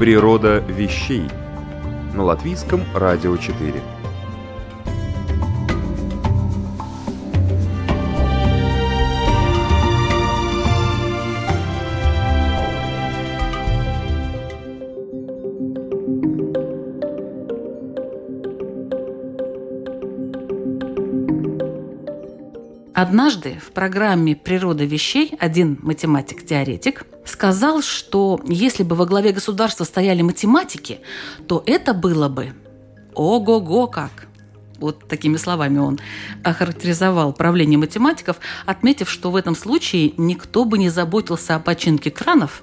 Природа вещей на латвийском радио 4. Однажды в программе «Природа вещей» один математик-теоретик сказал, что если бы во главе государства стояли математики, то это было бы ого-го как. Вот такими словами он охарактеризовал правление математиков, отметив, что в этом случае никто бы не заботился о починке кранов,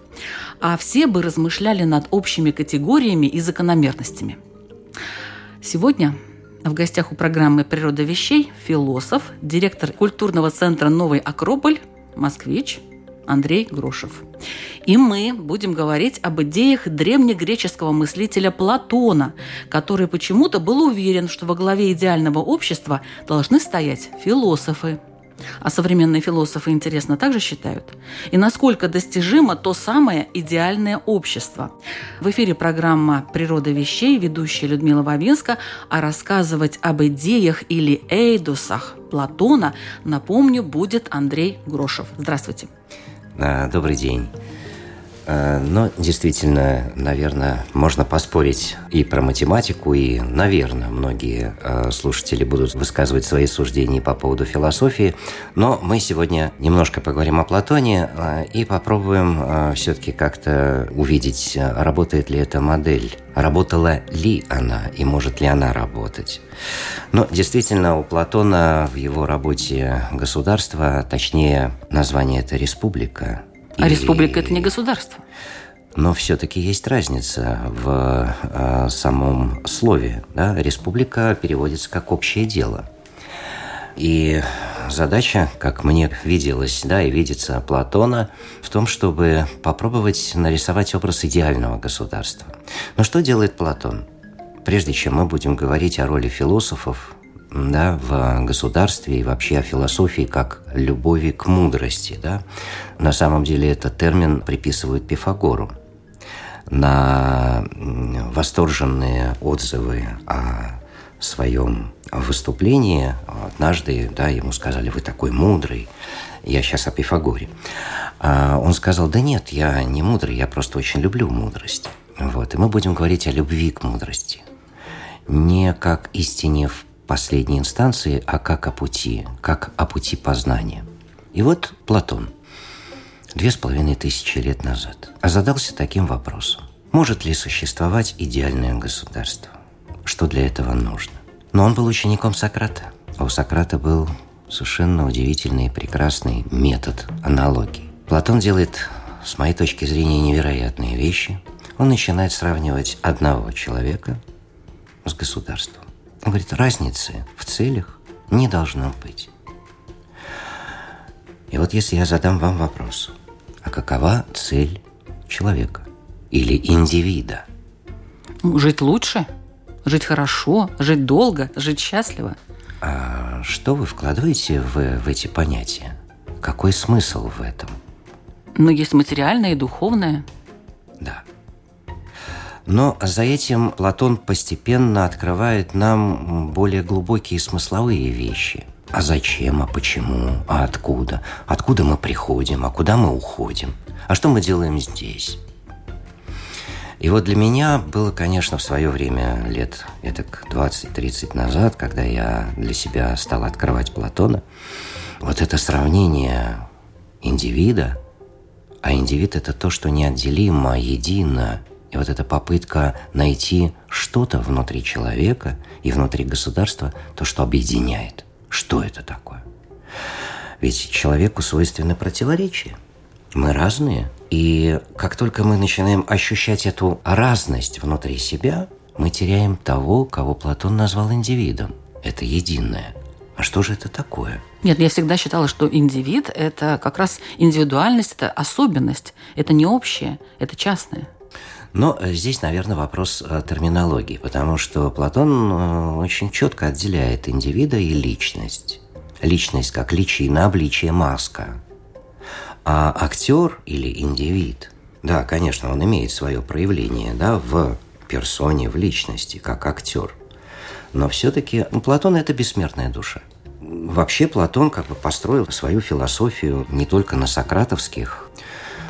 а все бы размышляли над общими категориями и закономерностями. Сегодня в гостях у программы «Природа вещей» философ, директор культурного центра «Новый Акрополь», москвич Андрей Грошев. И мы будем говорить об идеях древнегреческого мыслителя Платона, который почему-то был уверен, что во главе идеального общества должны стоять философы – а современные философы, интересно, также считают? И насколько достижимо то самое идеальное общество? В эфире программа «Природа вещей», ведущая Людмила Вавинска, а рассказывать об идеях или эйдусах Платона, напомню, будет Андрей Грошев. Здравствуйте. Добрый день. Э, но действительно, наверное, можно поспорить и про математику, и, наверное, многие э, слушатели будут высказывать свои суждения по поводу философии. Но мы сегодня немножко поговорим о Платоне э, и попробуем все-таки как-то увидеть, работает ли эта модель, работала ли она и может ли она работать. Но действительно, у Платона в его работе государство, точнее, название это «Республика», а республика – это не государство. Но все-таки есть разница в э, самом слове. Да? Республика переводится как общее дело. И задача, как мне виделась, да, и видится Платона, в том, чтобы попробовать нарисовать образ идеального государства. Но что делает Платон? Прежде чем мы будем говорить о роли философов да, в государстве и вообще о философии как любови к мудрости. Да. На самом деле этот термин приписывают Пифагору. На восторженные отзывы о своем выступлении однажды да, ему сказали, вы такой мудрый, я сейчас о Пифагоре. А он сказал, да нет, я не мудрый, я просто очень люблю мудрость. Вот. И мы будем говорить о любви к мудрости. Не как истине в последней инстанции, а как о пути, как о пути познания. И вот Платон, две с половиной тысячи лет назад, озадался таким вопросом. Может ли существовать идеальное государство? Что для этого нужно? Но он был учеником Сократа, а у Сократа был совершенно удивительный и прекрасный метод аналогии. Платон делает, с моей точки зрения, невероятные вещи. Он начинает сравнивать одного человека с государством. Он говорит, разницы в целях не должно быть. И вот если я задам вам вопрос, а какова цель человека или индивида? Жить лучше, жить хорошо, жить долго, жить счастливо. А что вы вкладываете в, в эти понятия? Какой смысл в этом? Ну, есть материальное и духовное. Да. Но за этим Платон постепенно открывает нам более глубокие смысловые вещи. А зачем, а почему, а откуда? Откуда мы приходим, а куда мы уходим? А что мы делаем здесь? И вот для меня было, конечно, в свое время, лет это 20-30 назад, когда я для себя стал открывать Платона, вот это сравнение индивида, а индивид – это то, что неотделимо, едино и вот эта попытка найти что-то внутри человека и внутри государства, то, что объединяет. Что это такое? Ведь человеку свойственны противоречия. Мы разные. И как только мы начинаем ощущать эту разность внутри себя, мы теряем того, кого Платон назвал индивидом. Это единое. А что же это такое? Нет, я всегда считала, что индивид – это как раз индивидуальность, это особенность, это не общее, это частное. Но э, здесь, наверное, вопрос э, терминологии, потому что Платон э, очень четко отделяет индивида и личность. Личность как личина, обличие, маска. А актер или индивид, да, конечно, он имеет свое проявление да, в персоне, в личности, как актер. Но все-таки ну, Платон – это бессмертная душа. Вообще Платон как бы построил свою философию не только на сократовских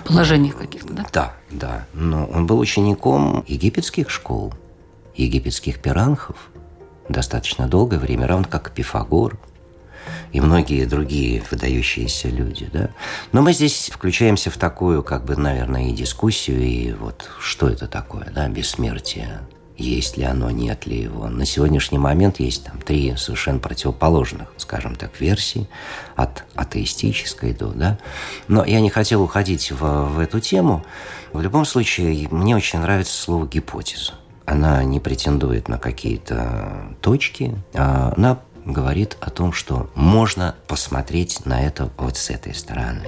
положениях каких-то, да? Да, да. Но он был учеником египетских школ, египетских пиранхов достаточно долгое время, равно как Пифагор и многие другие выдающиеся люди, да. Но мы здесь включаемся в такую, как бы, наверное, и дискуссию, и вот что это такое, да, бессмертие, есть ли оно, нет ли его. На сегодняшний момент есть там три совершенно противоположных, скажем так, версии, от атеистической до, да. Но я не хотел уходить в, в эту тему. В любом случае, мне очень нравится слово «гипотеза». Она не претендует на какие-то точки, а она говорит о том, что можно посмотреть на это вот с этой стороны.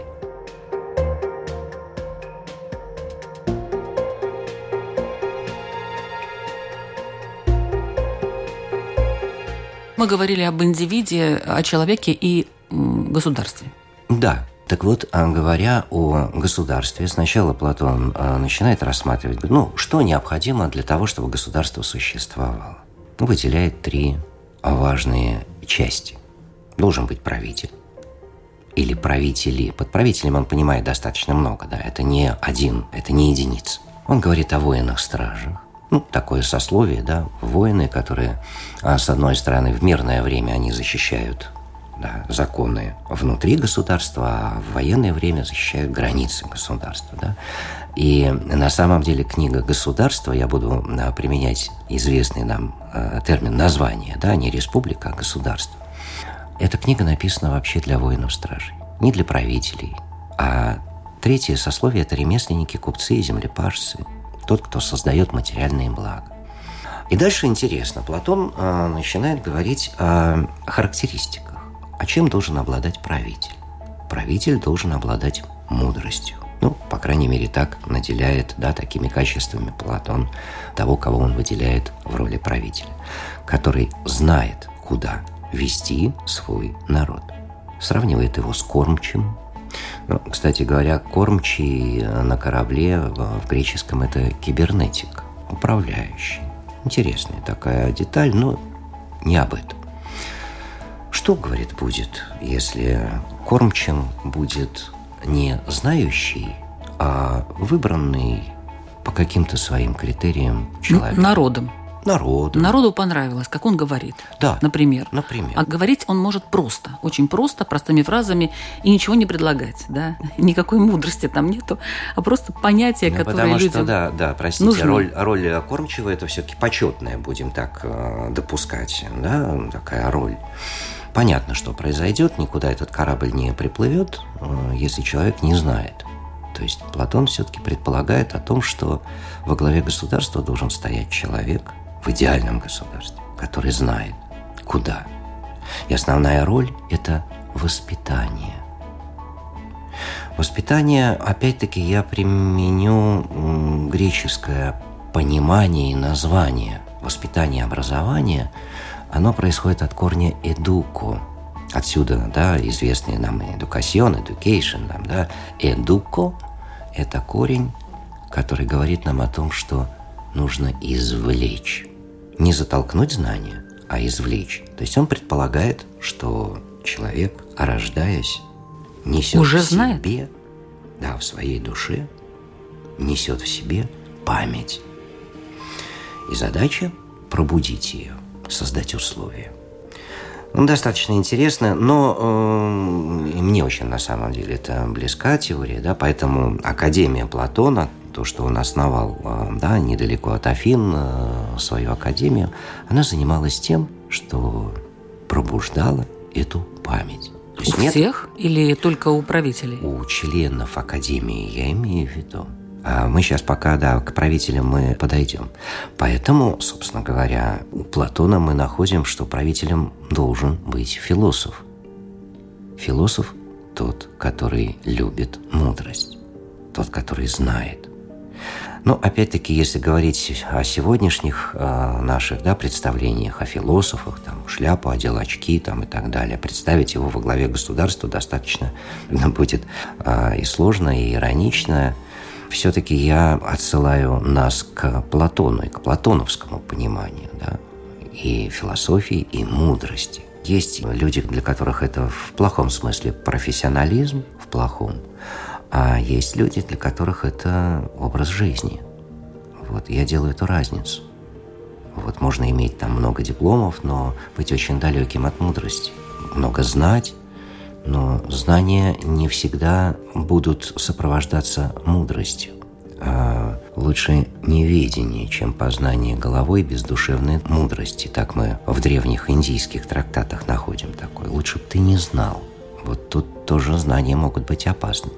Мы говорили об индивиде, о человеке и государстве. Да, так вот, а, говоря о государстве, сначала Платон а, начинает рассматривать, ну, что необходимо для того, чтобы государство существовало. Выделяет три важные части. Должен быть правитель или правители. Под правителем он понимает достаточно много, да, это не один, это не единица. Он говорит о воинах-стражах, ну, такое сословие, да, воины, которые, а, с одной стороны, в мирное время они защищают да, законы внутри государства, а в военное время защищают границы государства. Да? И на самом деле книга «Государство», я буду да, применять известный нам э, термин название, да, не республика, а государство. Эта книга написана вообще для воинов-стражей, не для правителей. А третье сословие – это ремесленники, купцы и землепашцы – тот, кто создает материальные блага. И дальше интересно, Платон э, начинает говорить о характеристиках. А чем должен обладать правитель? Правитель должен обладать мудростью. Ну, по крайней мере, так наделяет да, такими качествами Платон того, кого он выделяет в роли правителя, который знает, куда вести свой народ. Сравнивает его с кормчим, ну, кстати говоря, кормчий на корабле в греческом это кибернетик, управляющий. Интересная такая деталь, но не об этом. Что, говорит, будет, если кормчим будет не знающий, а выбранный по каким-то своим критериям человек? Народом. Народу. Народу понравилось, как он говорит. Да. Например. Например. А говорить он может просто, очень просто, простыми фразами и ничего не предлагать, да. Никакой мудрости там нету, а просто понятия, ну, которые потому людям что, да, да, простите, нужны. роль, роль кормчего это все-таки почетная, будем так э, допускать, да, такая роль. Понятно, что произойдет, никуда этот корабль не приплывет, э, если человек не знает. То есть Платон все-таки предполагает о том, что во главе государства должен стоять человек – в идеальном государстве, который знает, куда. И основная роль – это воспитание. Воспитание, опять-таки, я применю греческое понимание и название. Воспитание, образование, оно происходит от корня «educo», Отсюда, да, известные нам education, education, нам, да, educo – это корень, который говорит нам о том, что нужно извлечь не затолкнуть знания, а извлечь. То есть он предполагает, что человек, рождаясь, несет Уже в себе, знает? да, в своей душе, несет в себе память. И задача – пробудить ее, создать условия. Ну, достаточно интересно, но э, мне очень на самом деле это близка теория, да, поэтому Академия Платона, то, что он основал э, да, недалеко от Афин э, свою академию, она занималась тем, что пробуждала эту память. То есть у нет... всех или только у правителей? У членов Академии, я имею в виду. А мы сейчас пока, да, к правителям мы подойдем. Поэтому, собственно говоря, у Платона мы находим, что правителем должен быть философ. Философ – тот, который любит мудрость, тот, который знает. Но опять-таки, если говорить о сегодняшних э, наших да, представлениях о философах, там, шляпу, одел очки там, и так далее, представить его во главе государства достаточно будет э, и сложно, и иронично – все-таки я отсылаю нас к Платону и к платоновскому пониманию, да, и философии, и мудрости. Есть люди, для которых это в плохом смысле профессионализм, в плохом, а есть люди, для которых это образ жизни. Вот я делаю эту разницу. Вот можно иметь там много дипломов, но быть очень далеким от мудрости. Много знать, но знания не всегда будут сопровождаться мудростью. А лучше неведение, чем познание головой без душевной мудрости. Так мы в древних индийских трактатах находим такое. Лучше бы ты не знал. Вот тут тоже знания могут быть опасны.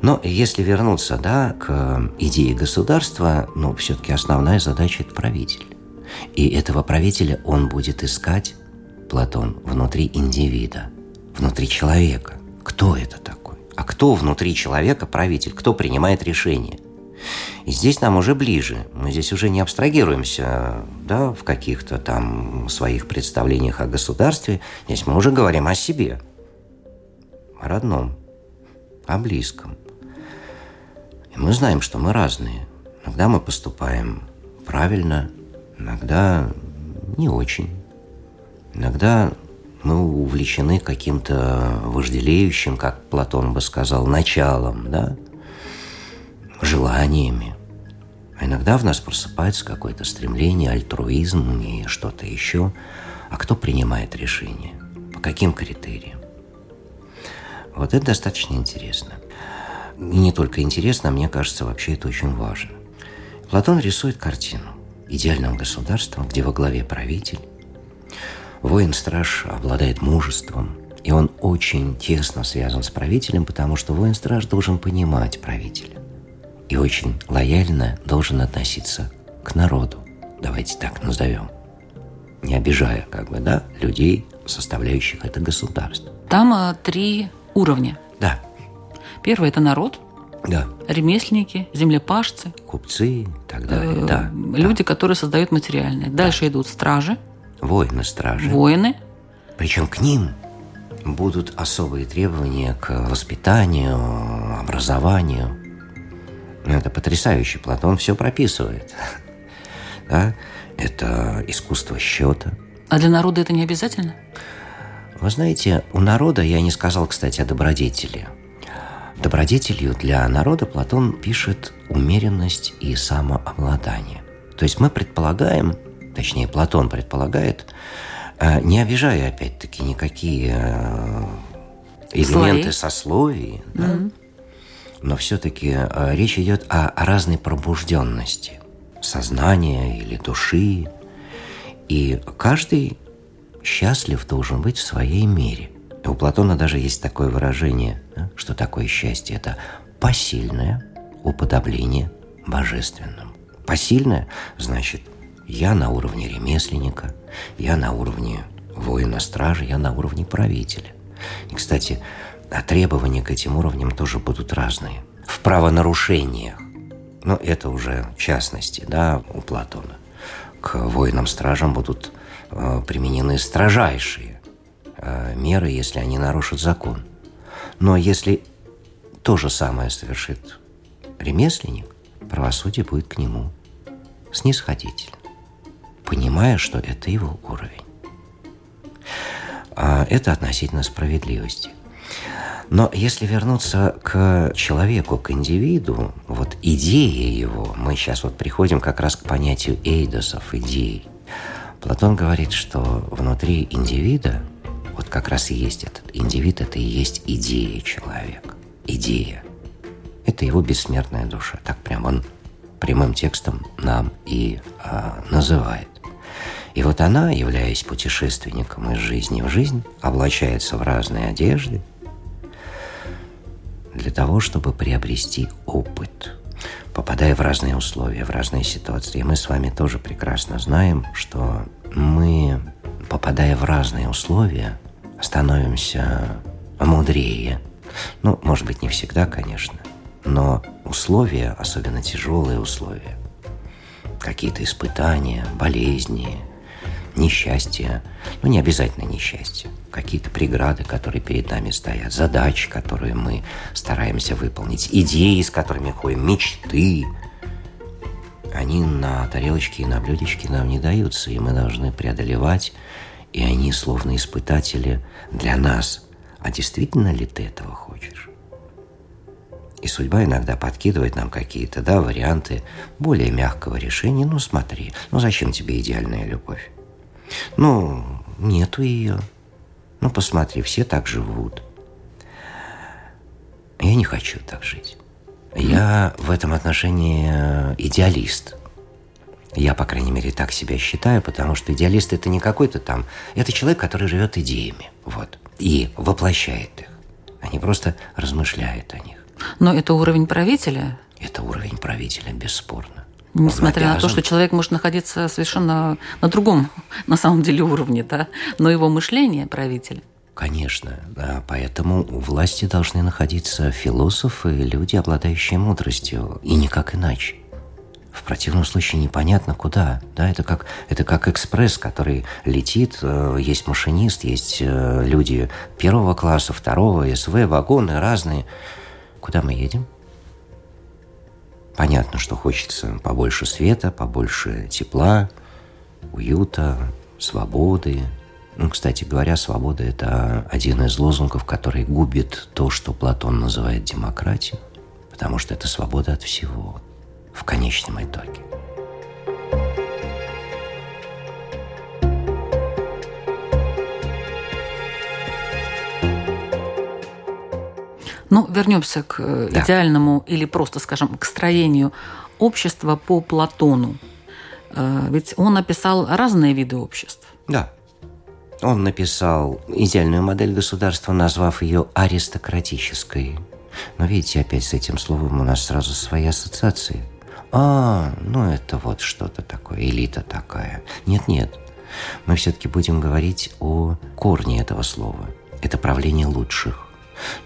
Но если вернуться да, к идее государства, ну, все-таки основная задача – это правитель. И этого правителя он будет искать, Платон, внутри индивида – внутри человека. Кто это такой? А кто внутри человека правитель? Кто принимает решения? И здесь нам уже ближе. Мы здесь уже не абстрагируемся да, в каких-то там своих представлениях о государстве. Здесь мы уже говорим о себе, о родном, о близком. И мы знаем, что мы разные. Иногда мы поступаем правильно, иногда не очень. Иногда мы увлечены каким-то вожделеющим, как Платон бы сказал, началом, да, желаниями. А иногда в нас просыпается какое-то стремление, альтруизм и что-то еще. А кто принимает решение? По каким критериям? Вот это достаточно интересно. И не только интересно, а мне кажется, вообще это очень важно. Платон рисует картину идеального государства, где во главе правитель, Воин-страж обладает мужеством, и он очень тесно связан с правителем, потому что воин-страж должен понимать правителя и очень лояльно должен относиться к народу. Давайте так назовем. Не обижая, как бы, да, людей, составляющих это государство. Там а, три уровня. Да. Первый – это народ. Да. Ремесленники, землепашцы. Купцы и так далее, э, да. Люди, да. которые создают материальное. Дальше да. идут стражи – Воины-стражи. Воины. Причем к ним будут особые требования к воспитанию, образованию. Ну, это потрясающе. Платон все прописывает. Да? Это искусство счета. А для народа это не обязательно? Вы знаете, у народа, я не сказал, кстати, о добродетели. Добродетелью для народа Платон пишет умеренность и самообладание. То есть мы предполагаем, точнее Платон предполагает, э, не обижая опять-таки никакие э, элементы Слои. сословий, да? mm-hmm. но все-таки э, речь идет о разной пробужденности сознания или души, и каждый счастлив должен быть в своей мере. И у Платона даже есть такое выражение, что такое счастье. Это посильное уподобление божественному. Посильное значит я на уровне ремесленника, я на уровне воина-стражи, я на уровне правителя. И, кстати, а требования к этим уровням тоже будут разные. В правонарушениях, но это уже частности, да, у Платона. К воинам-стражам будут применены строжайшие э, меры, если они нарушат закон. Но если то же самое совершит ремесленник, правосудие будет к нему снисходительно понимая, что это его уровень. А это относительно справедливости. Но если вернуться к человеку, к индивиду, вот идея его, мы сейчас вот приходим как раз к понятию эйдосов, идей. Платон говорит, что внутри индивида, вот как раз и есть этот индивид, это и есть идея человека. Идея. Это его бессмертная душа. Так прям он прямым текстом нам и а, называет. И вот она, являясь путешественником из жизни в жизнь, облачается в разные одежды для того, чтобы приобрести опыт, попадая в разные условия, в разные ситуации. Мы с вами тоже прекрасно знаем, что мы, попадая в разные условия, становимся мудрее. Ну, может быть, не всегда, конечно, но условия, особенно тяжелые условия, какие-то испытания, болезни, несчастья, ну не обязательно несчастье, какие-то преграды, которые перед нами стоят, задачи, которые мы стараемся выполнить, идеи, с которыми ходим, мечты, они на тарелочке и на блюдечке нам не даются, и мы должны преодолевать, и они словно испытатели для нас. А действительно ли ты этого хочешь? И судьба иногда подкидывает нам какие-то, да, варианты более мягкого решения. Ну, смотри, ну зачем тебе идеальная любовь? Ну, нету ее. Ну, посмотри, все так живут. Я не хочу так жить. Я в этом отношении э, идеалист. Я, по крайней мере, так себя считаю, потому что идеалист это не какой-то там... Это человек, который живет идеями. Вот. И воплощает их. А не просто размышляет о них. Но это уровень правителя? Это уровень правителя, бесспорно. Несмотря на то, что человек может находиться совершенно на другом, на самом деле, уровне, да, но его мышление правителя. Конечно, да, поэтому у власти должны находиться философы, люди, обладающие мудростью, и никак иначе. В противном случае непонятно куда. Да, это как, это как экспресс, который летит, э, есть машинист, есть э, люди первого класса, второго, СВ, вагоны разные. Куда мы едем? Понятно, что хочется побольше света, побольше тепла, уюта, свободы. Ну, кстати говоря, свобода – это один из лозунгов, который губит то, что Платон называет демократией, потому что это свобода от всего в конечном итоге. Ну, вернемся к э, да. идеальному или просто, скажем, к строению общества по Платону. Э, ведь он описал разные виды обществ. Да. Он написал идеальную модель государства, назвав ее аристократической. Но видите, опять с этим словом у нас сразу свои ассоциации. А, ну это вот что-то такое, элита такая. Нет-нет, мы все-таки будем говорить о корне этого слова. Это правление лучших.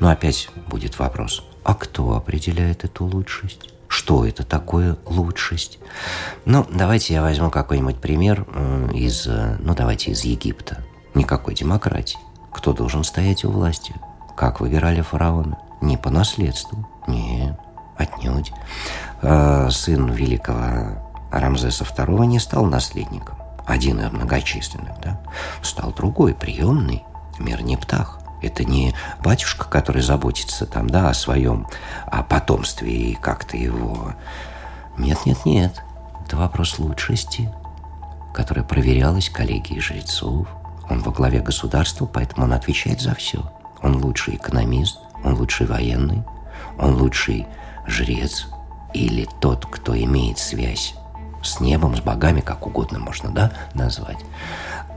Но опять будет вопрос, а кто определяет эту лучшесть? Что это такое лучшесть? Ну, давайте я возьму какой-нибудь пример из, э, ну, давайте из Египта. Никакой демократии. Кто должен стоять у власти? Как выбирали фараона? Не по наследству. Нет, отнюдь. Э, сын великого Рамзеса II не стал наследником. Один из многочисленных, да? Стал другой, приемный, мир не птах. Это не батюшка, который заботится там, да, о своем о потомстве и как-то его... Нет, нет, нет. Это вопрос лучшести, которая проверялась коллегией жрецов. Он во главе государства, поэтому он отвечает за все. Он лучший экономист, он лучший военный, он лучший жрец или тот, кто имеет связь с небом, с богами, как угодно можно да, назвать.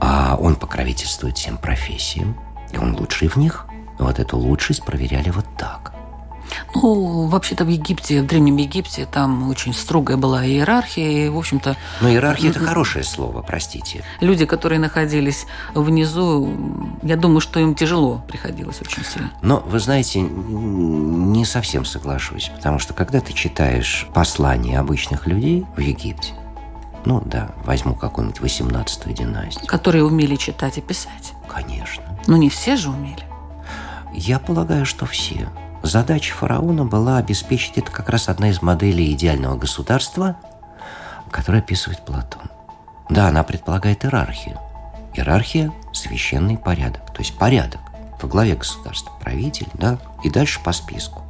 А он покровительствует всем профессиям, и он лучший в них. Вот эту лучшесть проверяли вот так. Ну, вообще-то в Египте, в Древнем Египте, там очень строгая была иерархия, и, в общем-то... Но иерархия – это хорошее слово, простите. Люди, которые находились внизу, я думаю, что им тяжело приходилось очень сильно. Но, вы знаете, не совсем соглашусь, потому что когда ты читаешь послания обычных людей в Египте, ну да, возьму какую-нибудь 18-ю династию. Которые умели читать и писать. Конечно. Но не все же умели. Я полагаю, что все. Задача фараона была обеспечить, это как раз одна из моделей идеального государства, которую описывает Платон. Да, она предполагает иерархию. Иерархия – священный порядок, то есть порядок во главе государства, правитель, да, и дальше по списку.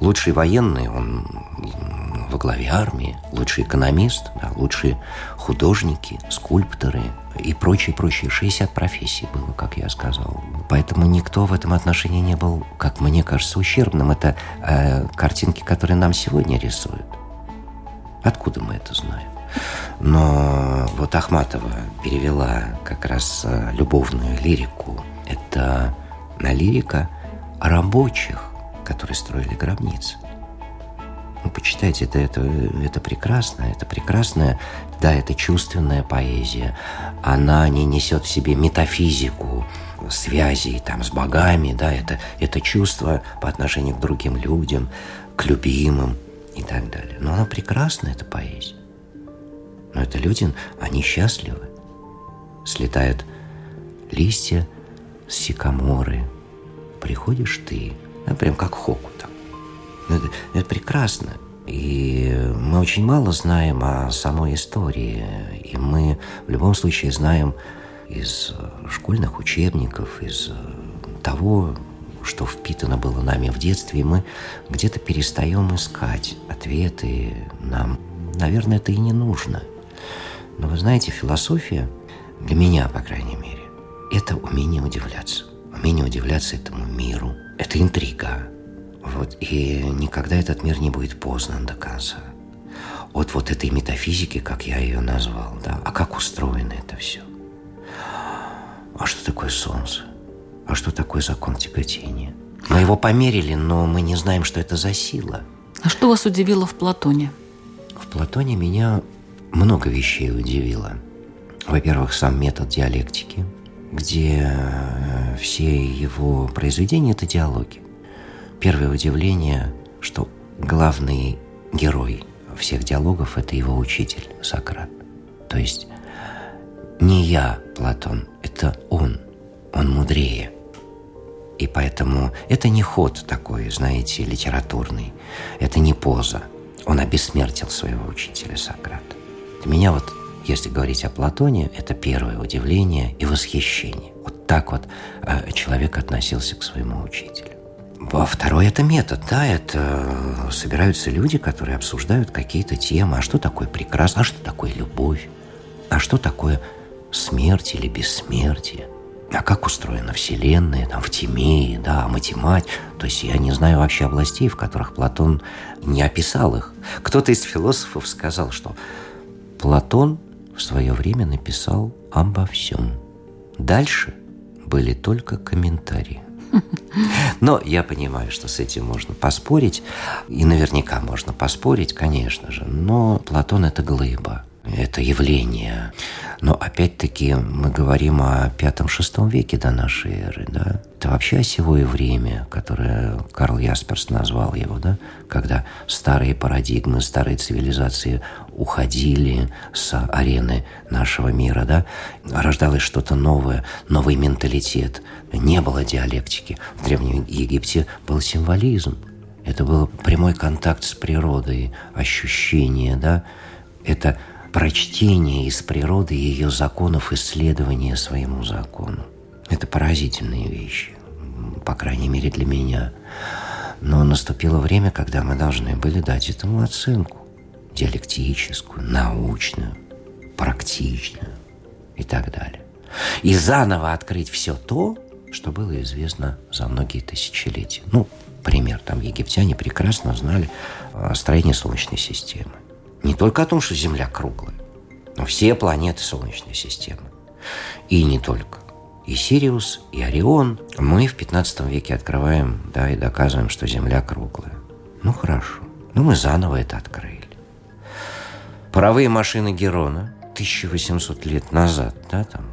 Лучший военный, он во главе армии, лучший экономист, да, лучшие художники, скульпторы и прочие, прочие. 60 профессий было, как я сказал. Поэтому никто в этом отношении не был, как мне кажется, ущербным. Это э, картинки, которые нам сегодня рисуют. Откуда мы это знаем? Но вот Ахматова перевела как раз э, любовную лирику. Это на лирика рабочих, которые строили гробницы. Ну, почитайте, это, это, это прекрасно, это прекрасная, да, это чувственная поэзия. Она не несет в себе метафизику, связей там с богами, да, это, это чувство по отношению к другим людям, к любимым и так далее. Но она прекрасна, эта поэзия. Но это люди, они счастливы. Слетают листья с сикаморы. Приходишь ты, да, прям как хоку там. Это, это прекрасно. И мы очень мало знаем о самой истории. И мы в любом случае знаем из школьных учебников, из того, что впитано было нами в детстве, и мы где-то перестаем искать ответы. Нам, наверное, это и не нужно. Но вы знаете, философия, для меня, по крайней мере, это умение удивляться. Умение удивляться этому миру. Это интрига. Вот, и никогда этот мир не будет познан до конца. От вот этой метафизики, как я ее назвал, да, а как устроено это все. А что такое солнце? А что такое закон тяготения? Мы его померили, но мы не знаем, что это за сила. А что вас удивило в Платоне? В Платоне меня много вещей удивило. Во-первых, сам метод диалектики, где э, все его произведения – это диалоги. Первое удивление, что главный герой всех диалогов – это его учитель Сократ. То есть не я, Платон, это он. Он мудрее. И поэтому это не ход такой, знаете, литературный. Это не поза. Он обессмертил своего учителя Сократа. Для меня вот, если говорить о Платоне, это первое удивление и восхищение. Вот так вот э, человек относился к своему учителю. А второй это метод, да, это собираются люди, которые обсуждают какие-то темы. А что такое прекрасно, а что такое любовь, а что такое смерть или бессмертие. А как устроена Вселенная, там, в Тимее, да, математика. То есть я не знаю вообще областей, в которых Платон не описал их. Кто-то из философов сказал, что Платон в свое время написал обо всем. Дальше были только комментарии. Но я понимаю, что с этим можно поспорить, и наверняка можно поспорить, конечно же, но Платон – это глыба это явление. Но опять-таки мы говорим о пятом-шестом веке до нашей эры, да? Это вообще осевое время, которое Карл Ясперс назвал его, да? Когда старые парадигмы, старые цивилизации уходили с арены нашего мира, да? Рождалось что-то новое, новый менталитет. Не было диалектики. В Древнем Египте был символизм. Это был прямой контакт с природой, ощущение, да? Это прочтение из природы ее законов исследования своему закону. Это поразительные вещи, по крайней мере для меня. Но наступило время, когда мы должны были дать этому оценку. Диалектическую, научную, практичную и так далее. И заново открыть все то, что было известно за многие тысячелетия. Ну, пример, там египтяне прекрасно знали строение Солнечной системы. Не только о том, что Земля круглая, но все планеты Солнечной системы. И не только. И Сириус, и Орион. Мы в 15 веке открываем, да, и доказываем, что Земля круглая. Ну, хорошо. Ну, мы заново это открыли. Паровые машины Герона 1800 лет назад, да, там,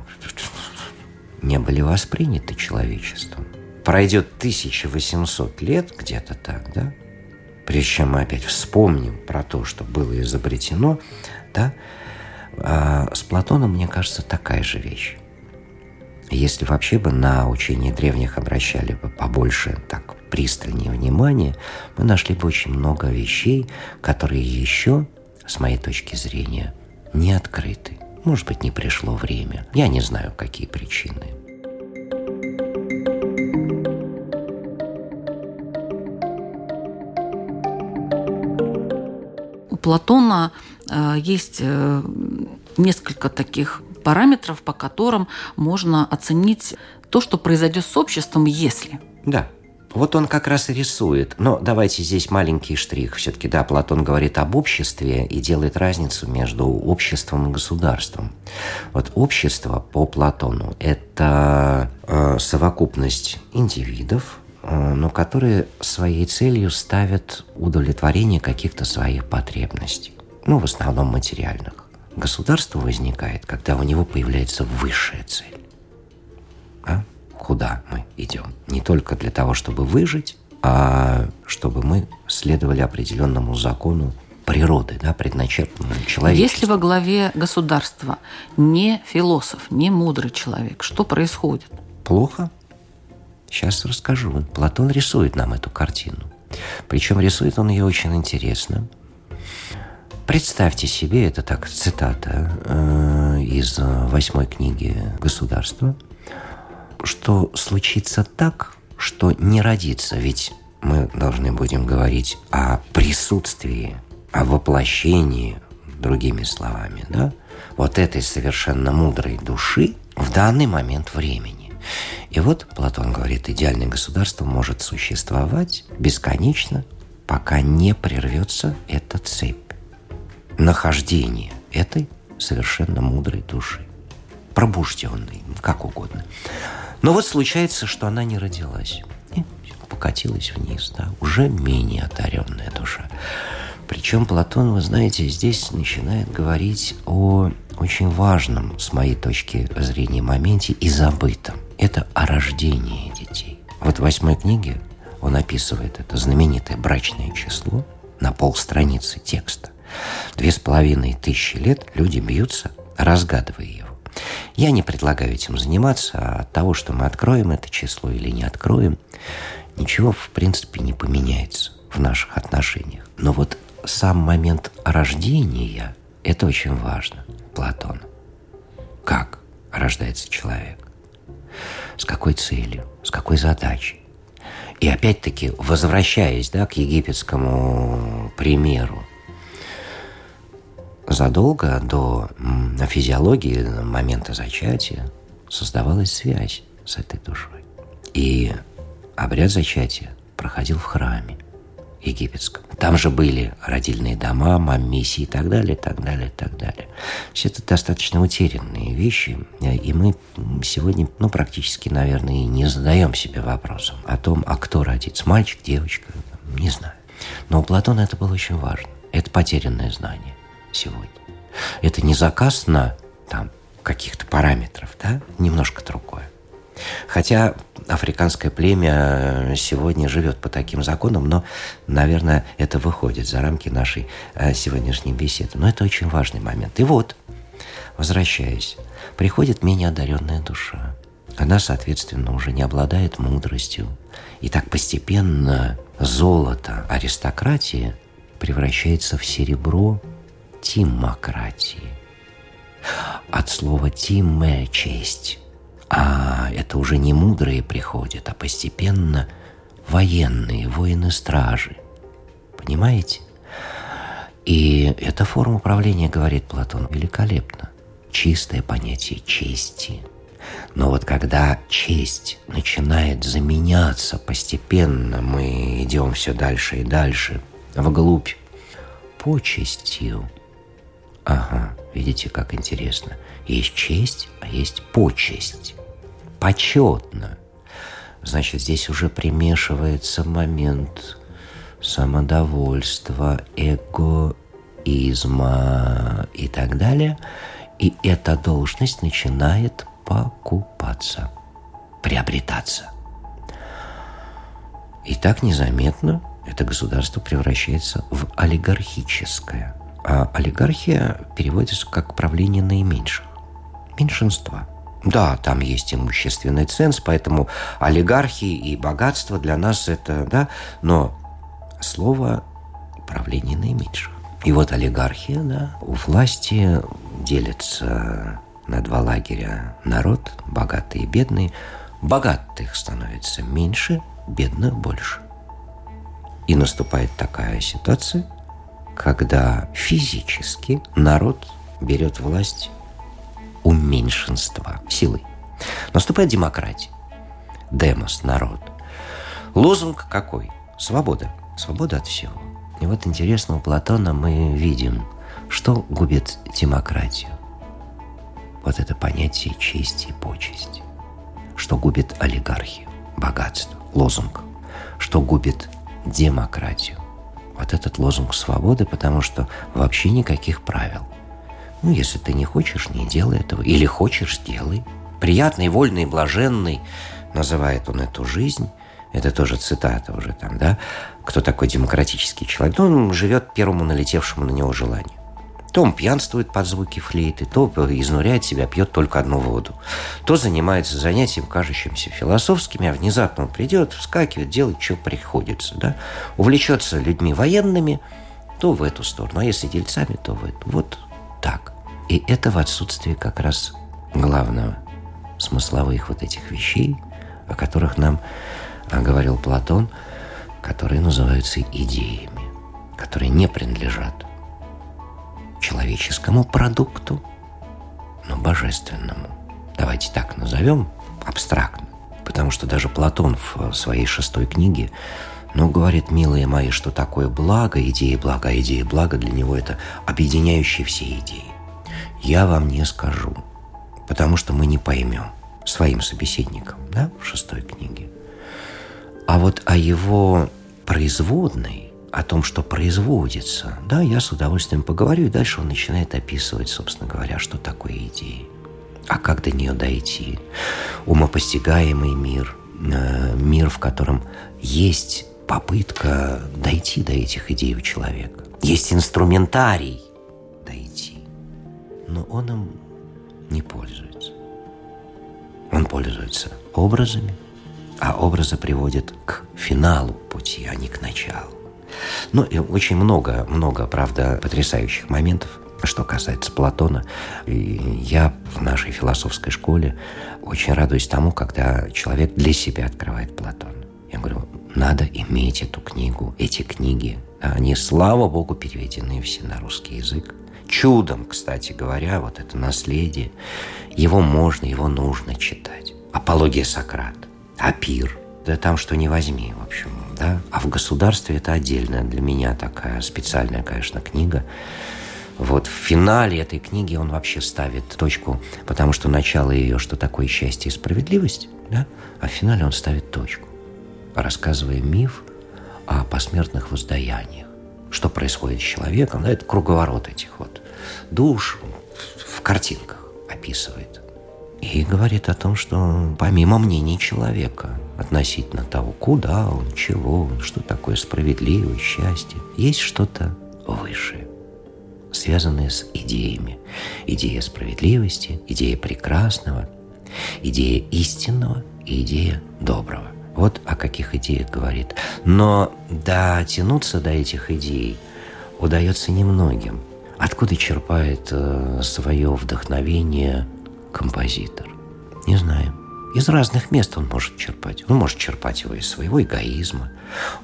не были восприняты человечеством. Пройдет 1800 лет, где-то так, да, прежде мы опять вспомним про то, что было изобретено, да, а с Платоном, мне кажется, такая же вещь. Если вообще бы на учение древних обращали бы побольше, так, пристальнее внимания, мы нашли бы очень много вещей, которые еще, с моей точки зрения, не открыты. Может быть, не пришло время. Я не знаю, какие причины. Платона э, есть э, несколько таких параметров, по которым можно оценить то, что произойдет с обществом, если. Да. Вот он как раз и рисует. Но давайте здесь маленький штрих. Все-таки, да, Платон говорит об обществе и делает разницу между обществом и государством. Вот общество по Платону – это э, совокупность индивидов, но которые своей целью ставят удовлетворение каких-то своих потребностей. Ну, в основном материальных. Государство возникает, когда у него появляется высшая цель куда мы идем. Не только для того, чтобы выжить, а чтобы мы следовали определенному закону природы, да, предначертанному человечеству. Если во главе государства не философ, не мудрый человек, что происходит? Плохо. Сейчас расскажу. Платон рисует нам эту картину. Причем рисует он ее очень интересно. Представьте себе, это так цитата э, из восьмой книги «Государство», что случится так, что не родится, ведь мы должны будем говорить о присутствии, о воплощении, другими словами, да, вот этой совершенно мудрой души в данный момент времени. И вот Платон говорит, идеальное государство может существовать бесконечно, пока не прервется эта цепь нахождения этой совершенно мудрой души, пробужденной, как угодно. Но вот случается, что она не родилась. И покатилась вниз, да, уже менее одаренная душа. Причем Платон, вы знаете, здесь начинает говорить о очень важном, с моей точки зрения, моменте и забытом. Это о рождении детей. Вот в восьмой книге он описывает это знаменитое брачное число на полстраницы текста. Две с половиной тысячи лет люди бьются, разгадывая его. Я не предлагаю этим заниматься, а от того, что мы откроем это число или не откроем, ничего, в принципе, не поменяется в наших отношениях. Но вот сам момент рождения – это очень важно, Платон. Как рождается человек? С какой целью? С какой задачей? И опять-таки, возвращаясь да, к египетскому примеру, задолго до физиологии момента зачатия создавалась связь с этой душой. И обряд зачатия проходил в храме египетском. Там же были родильные дома, маммиси и так далее, и так далее, и так далее. Все это достаточно утерянные вещи, и мы сегодня, ну, практически, наверное, не задаем себе вопросом о том, а кто родится, мальчик, девочка, не знаю. Но у Платона это было очень важно. Это потерянное знание сегодня. Это не заказ на там каких-то параметров, да, немножко другое. Хотя африканское племя сегодня живет по таким законам, но, наверное, это выходит за рамки нашей э, сегодняшней беседы. Но это очень важный момент. И вот, возвращаясь, приходит менее одаренная душа. Она, соответственно, уже не обладает мудростью. И так постепенно золото аристократии превращается в серебро тимократии. От слова «тиме» – честь. А это уже не мудрые приходят, а постепенно военные, воины-стражи. Понимаете? И эта форма управления, говорит Платон, великолепна. Чистое понятие чести. Но вот когда честь начинает заменяться постепенно, мы идем все дальше и дальше, вглубь почестью – Ага, видите, как интересно. Есть честь, а есть почесть. Почетно. Значит, здесь уже примешивается момент самодовольства, эгоизма и так далее. И эта должность начинает покупаться, приобретаться. И так незаметно это государство превращается в олигархическое – а олигархия переводится как правление наименьших, меньшинства. Да, там есть имущественный ценз, поэтому олигархии и богатство для нас это, да, но слово правление наименьших. И вот олигархия, да, у власти делится на два лагеря народ, богатые и бедные. Богатых становится меньше, бедных больше. И наступает такая ситуация, когда физически народ берет власть у меньшинства силой. Наступает демократия. Демос – народ. Лозунг какой? Свобода. Свобода от всего. И вот интересно, у Платона мы видим, что губит демократию. Вот это понятие чести и почести. Что губит олигархию, богатство, лозунг. Что губит демократию. Вот этот лозунг свободы, потому что вообще никаких правил. Ну, если ты не хочешь, не делай этого. Или хочешь, делай. Приятный, вольный, блаженный, называет он эту жизнь. Это тоже цитата уже там, да? Кто такой демократический человек? Ну, он живет первому налетевшему на него желанию. То он пьянствует под звуки флейты, то изнуряет себя, пьет только одну воду. То занимается занятием, кажущимся философскими, а внезапно он придет, вскакивает, делает, что приходится. Да? Увлечется людьми военными, то в эту сторону, а если дельцами, то в эту. Вот так. И это в отсутствии как раз главного смысловых вот этих вещей, о которых нам говорил Платон, которые называются идеями, которые не принадлежат человеческому продукту, но божественному. Давайте так назовем абстрактно. Потому что даже Платон в своей шестой книге ну, говорит, милые мои, что такое благо, идея блага, идея блага для него это объединяющие все идеи. Я вам не скажу, потому что мы не поймем своим собеседникам, да, в шестой книге. А вот о его производной, о том, что производится, да, я с удовольствием поговорю, и дальше он начинает описывать, собственно говоря, что такое идеи. А как до нее дойти? Умопостигаемый мир, э, мир, в котором есть попытка дойти до этих идей у человека. Есть инструментарий дойти, но он им не пользуется. Он пользуется образами, а образы приводят к финалу пути, а не к началу. Ну, и очень много, много, правда, потрясающих моментов, что касается Платона. Я в нашей философской школе очень радуюсь тому, когда человек для себя открывает Платона. Я говорю, надо иметь эту книгу, эти книги. Они, слава богу, переведены все на русский язык. Чудом, кстати говоря, вот это наследие, его можно, его нужно читать. Апология Сократа, Апир, да там что не возьми, в общем, да, а в государстве это отдельная для меня такая специальная, конечно, книга. Вот в финале этой книги он вообще ставит точку, потому что начало ее, что такое счастье и справедливость, да, а в финале он ставит точку, рассказывая миф о посмертных воздаяниях. Что происходит с человеком, да, это круговорот этих вот душ в картинках описывает. И говорит о том, что помимо мнений человека, относительно того, куда он, чего он, что такое справедливое счастье. Есть что-то высшее, связанное с идеями. Идея справедливости, идея прекрасного, идея истинного и идея доброго. Вот о каких идеях говорит. Но дотянуться до этих идей удается немногим. Откуда черпает э, свое вдохновение композитор? Не знаем. Из разных мест он может черпать. Он может черпать его из своего эгоизма,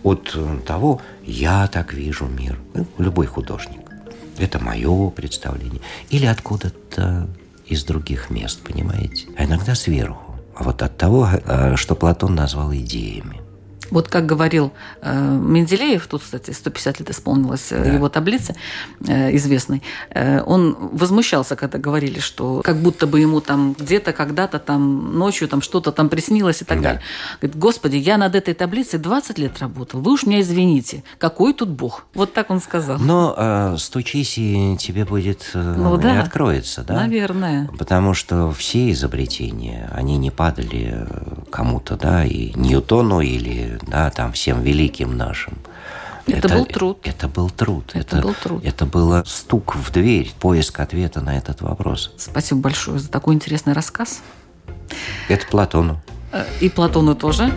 от э, того «я так вижу мир». Ну, любой художник. Это мое представление. Или откуда-то из других мест, понимаете? А иногда сверху. А вот от того, э, что Платон назвал идеями. Вот как говорил э, Менделеев, тут, кстати, 150 лет исполнилось э, да. его таблицы э, известной, э, он возмущался, когда говорили, что как будто бы ему там где-то, когда-то там ночью там что-то там приснилось и так да. далее. Говорит, господи, я над этой таблицей 20 лет работал, вы уж меня извините, какой тут бог? Вот так он сказал. Но э, стучись, и тебе будет э, ну, да. откроется, да? Наверное. Потому что все изобретения, они не падали кому-то, да, и Ньютону или да, там всем великим нашим. Это, это был труд. Это был труд. Это, это был труд. Это было стук в дверь, поиск ответа на этот вопрос. Спасибо большое за такой интересный рассказ. Это Платону. Э, и Платону тоже.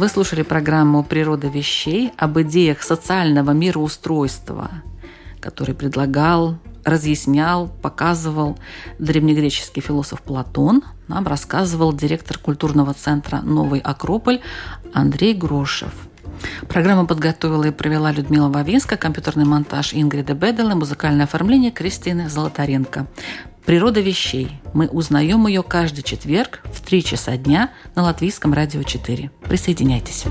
Вы слушали программу «Природа вещей» об идеях социального мироустройства, который предлагал, разъяснял, показывал древнегреческий философ Платон. Нам рассказывал директор культурного центра «Новый Акрополь» Андрей Грошев. Программу подготовила и провела Людмила Вавинска, компьютерный монтаж Ингрида Бедела, музыкальное оформление Кристины Золотаренко. Природа вещей. Мы узнаем ее каждый четверг в 3 часа дня на Латвийском радио 4. Присоединяйтесь.